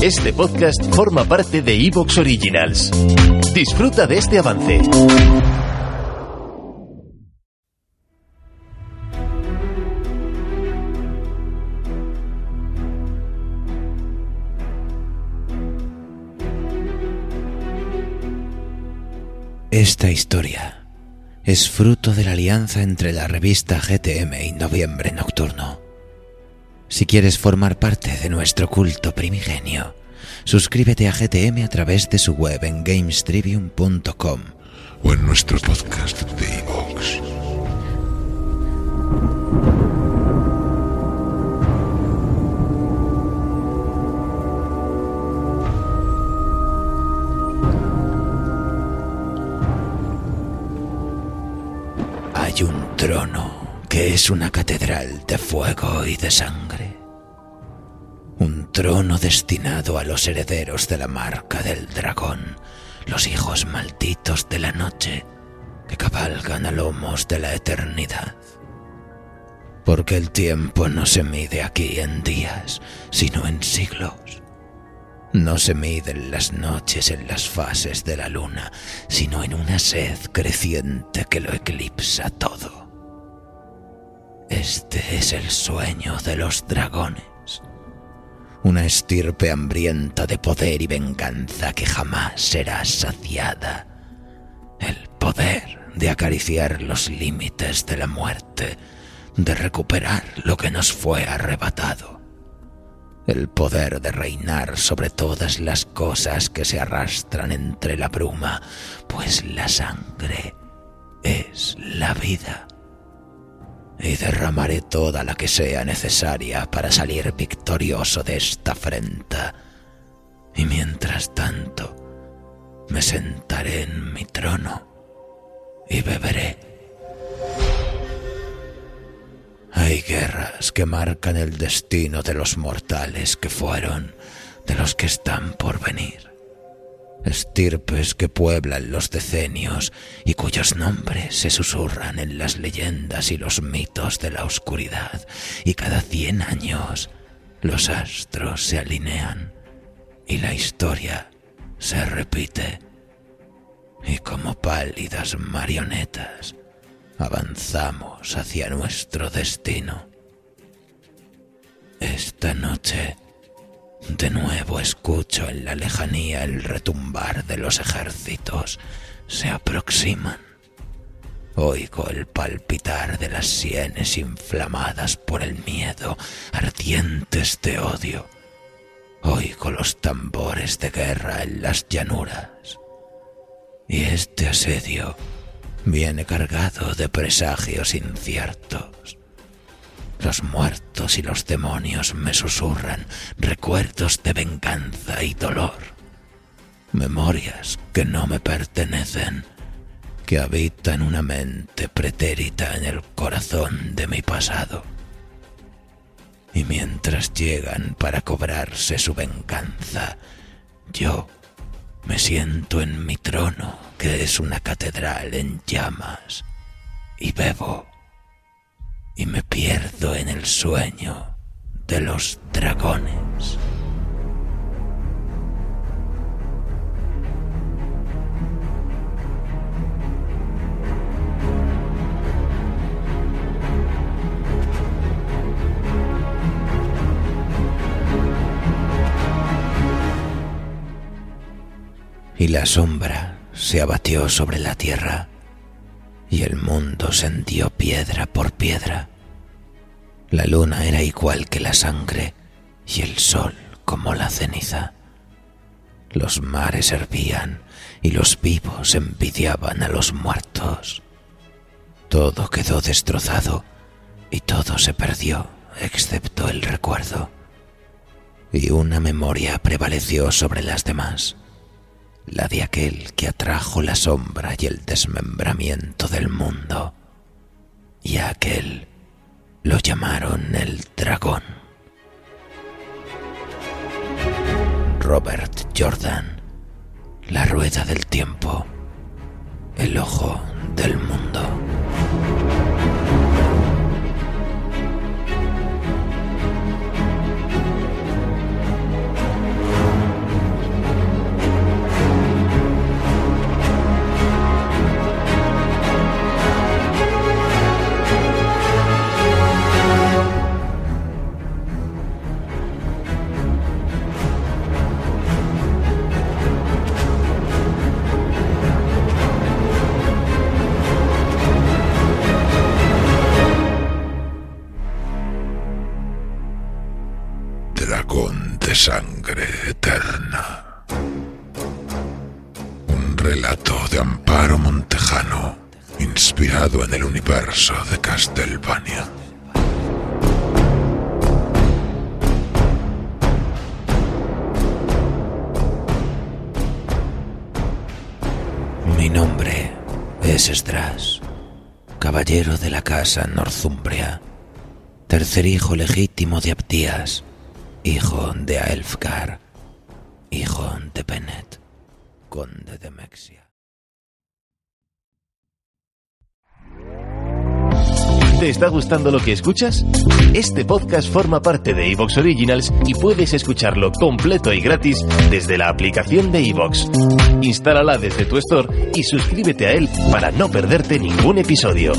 Este podcast forma parte de Evox Originals. Disfruta de este avance. Esta historia es fruto de la alianza entre la revista GTM y Noviembre Nocturno. Si quieres formar parte de nuestro culto primigenio, suscríbete a GTM a través de su web en gamestribium.com o en nuestro podcast de iVoox. Hay un trono es una catedral de fuego y de sangre. Un trono destinado a los herederos de la marca del dragón, los hijos malditos de la noche que cabalgan a lomos de la eternidad. Porque el tiempo no se mide aquí en días, sino en siglos. No se miden las noches en las fases de la luna, sino en una sed creciente que lo eclipsa todo. Este es el sueño de los dragones. Una estirpe hambrienta de poder y venganza que jamás será saciada. El poder de acariciar los límites de la muerte, de recuperar lo que nos fue arrebatado el poder de reinar sobre todas las cosas que se arrastran entre la bruma, pues la sangre es la vida. Y derramaré toda la que sea necesaria para salir victorioso de esta afrenta. Y mientras tanto, me sentaré en mi trono y beberé. Hay guerras que marcan el destino de los mortales que fueron, de los que están por venir. Estirpes que pueblan los decenios y cuyos nombres se susurran en las leyendas y los mitos de la oscuridad. Y cada cien años los astros se alinean y la historia se repite. Y como pálidas marionetas, avanzamos hacia nuestro destino. Esta noche, de nuevo escucho en la lejanía el retumbar de los ejércitos. Se aproximan. Oigo el palpitar de las sienes inflamadas por el miedo, ardientes de odio. Oigo los tambores de guerra en las llanuras. Y este asedio viene cargado de presagios inciertos. Los muertos y los demonios me susurran recuerdos de venganza y dolor, memorias que no me pertenecen, que habitan una mente pretérita en el corazón de mi pasado. Y mientras llegan para cobrarse su venganza, yo me siento en mi trono, que es una catedral en llamas, y bebo, y me pierdo en el sueño de los dragones. y la sombra se abatió sobre la tierra y el mundo se hendió piedra por piedra. La luna era igual que la sangre y el sol como la ceniza. Los mares hervían y los vivos envidiaban a los muertos. Todo quedó destrozado y todo se perdió excepto el recuerdo. Y una memoria prevaleció sobre las demás la de aquel que atrajo la sombra y el desmembramiento del mundo, y a aquel lo llamaron el dragón. Robert Jordan, La Rueda del Tiempo, El Ojo del Mundo. Dragón de sangre eterna. Un relato de Amparo Montejano, inspirado en el universo de Castlevania. Mi nombre es Stras, caballero de la casa Northumbria, tercer hijo legítimo de Aptías, hijo de Aelfgar, hijo de Benet, conde de Mexia. ¿Te está gustando lo que escuchas? Este podcast forma parte de Evox Originals y puedes escucharlo completo y gratis desde la aplicación de Evox. Instálala desde tu store y suscríbete a él para no perderte ningún episodio.